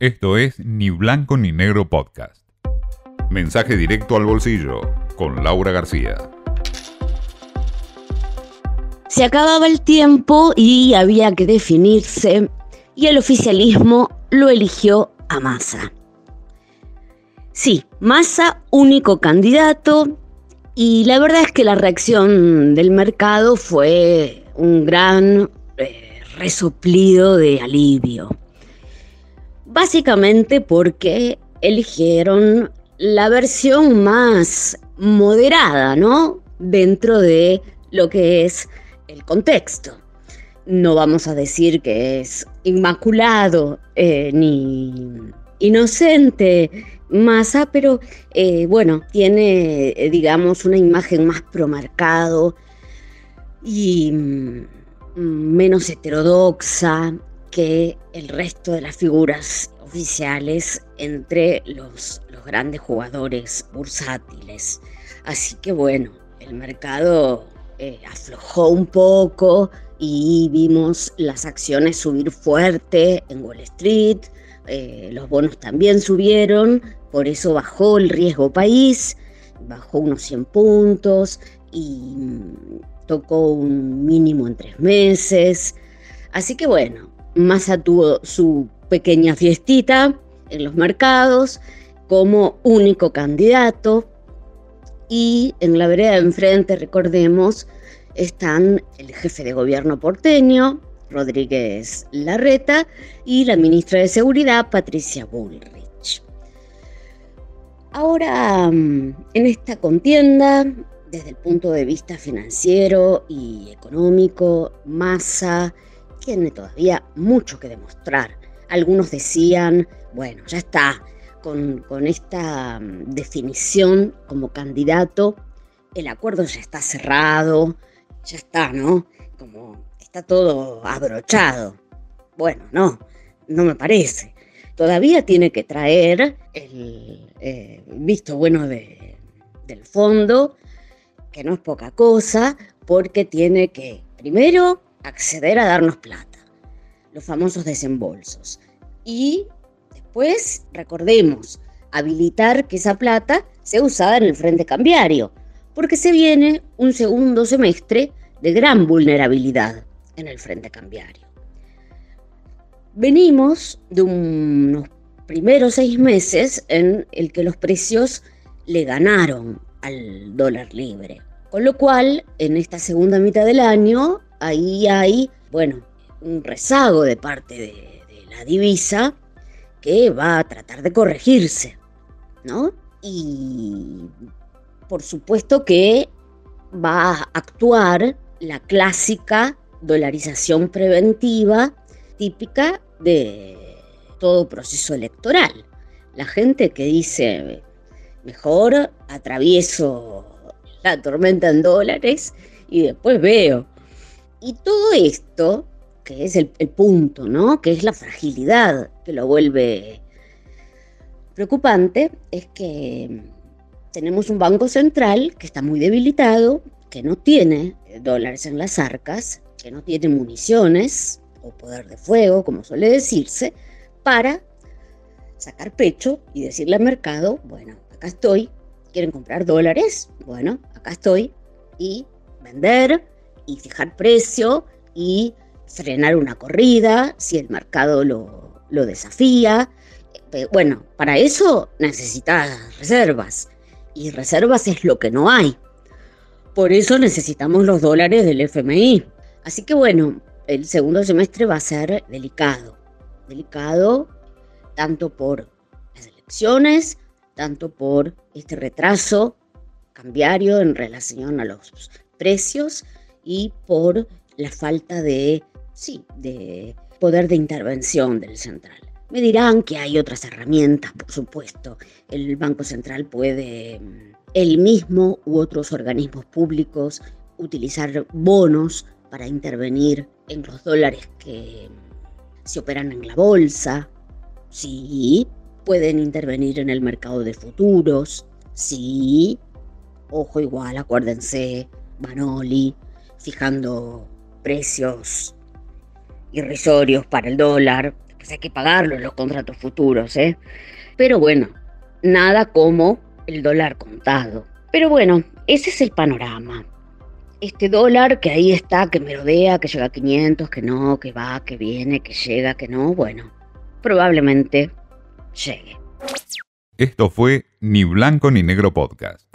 Esto es Ni Blanco ni Negro Podcast. Mensaje directo al bolsillo con Laura García. Se acababa el tiempo y había que definirse y el oficialismo lo eligió a Massa. Sí, Massa único candidato y la verdad es que la reacción del mercado fue un gran eh, resoplido de alivio. Básicamente porque eligieron la versión más moderada, ¿no? Dentro de lo que es el contexto. No vamos a decir que es inmaculado eh, ni inocente Massa, pero eh, bueno, tiene, eh, digamos, una imagen más promarcado y mm, menos heterodoxa, que el resto de las figuras oficiales entre los, los grandes jugadores bursátiles. Así que bueno, el mercado eh, aflojó un poco y vimos las acciones subir fuerte en Wall Street, eh, los bonos también subieron, por eso bajó el riesgo país, bajó unos 100 puntos y mm, tocó un mínimo en tres meses. Así que bueno, Massa tuvo su pequeña fiestita en los mercados como único candidato y en la vereda de enfrente, recordemos, están el jefe de gobierno porteño, Rodríguez Larreta, y la ministra de Seguridad, Patricia Bullrich. Ahora, mm, en esta contienda, desde el punto de vista financiero y económico, Massa tiene todavía mucho que demostrar. Algunos decían, bueno, ya está, con, esta mm, definición como candidato, el acuerdo ya está cerrado, ya está, ¿no? Como está todo abrochado. Bueno, no, no me parece. Todavía tiene que traer el eh, visto bueno del fondo, que no es poca cosa, porque tiene que, primero, acceder a darnos plata, los famosos desembolsos. Y después, recordemos, habilitar que esa plata sea usada en el frente cambiario, porque se viene un segundo semestre de gran vulnerabilidad en el frente cambiario. Venimos de unos primeros seis meses en el que los precios le ganaron al dólar libre. Con lo cual, en esta segunda mitad del año, ahí hay, bueno, un rezago de parte de, la divisa que va a tratar de corregirse, ¿no? Y por supuesto que va a actuar la clásica dolarización preventiva típica de todo proceso electoral. La gente que dice, mejor atravieso la tormenta en dólares y después veo. Y todo esto, que es el, punto, ¿no? Que es la fragilidad que lo vuelve preocupante, es que tenemos un banco central que está muy debilitado, que no tiene dólares en las arcas, que no tiene municiones o poder de fuego, como suele decirse, para sacar pecho y decirle al mercado, bueno, acá estoy, quieren comprar dólares, bueno, acá estoy, y vender y fijar precio y frenar una corrida si el mercado lo, desafía. Eh, bueno, para eso necesitas reservas y reservas es lo que no hay. Por eso necesitamos los dólares del FMI. Así que bueno, el segundo semestre va a ser delicado. Delicado tanto por las elecciones, tanto por este retraso cambiario en relación a los precios y por la falta de, sí, de poder de intervención del central. Me dirán que hay otras herramientas, por supuesto. El Banco Central puede, él mismo u otros organismos públicos, utilizar bonos para intervenir en los dólares que se operan en la bolsa. Sí, pueden intervenir en el mercado de futuros. Sí, ojo igual, acuérdense, Manoli, fijando precios irrisorios para el dólar, Pues hay que pagarlo en los contratos futuros, ¿eh? Pero bueno, nada como el dólar contado. Pero bueno, ese es el panorama. Este dólar que ahí está, que merodea, que llega a 500, que no, que va, que viene, que llega, que no, bueno, probablemente llegue. Esto fue Ni Blanco ni Negro Podcast.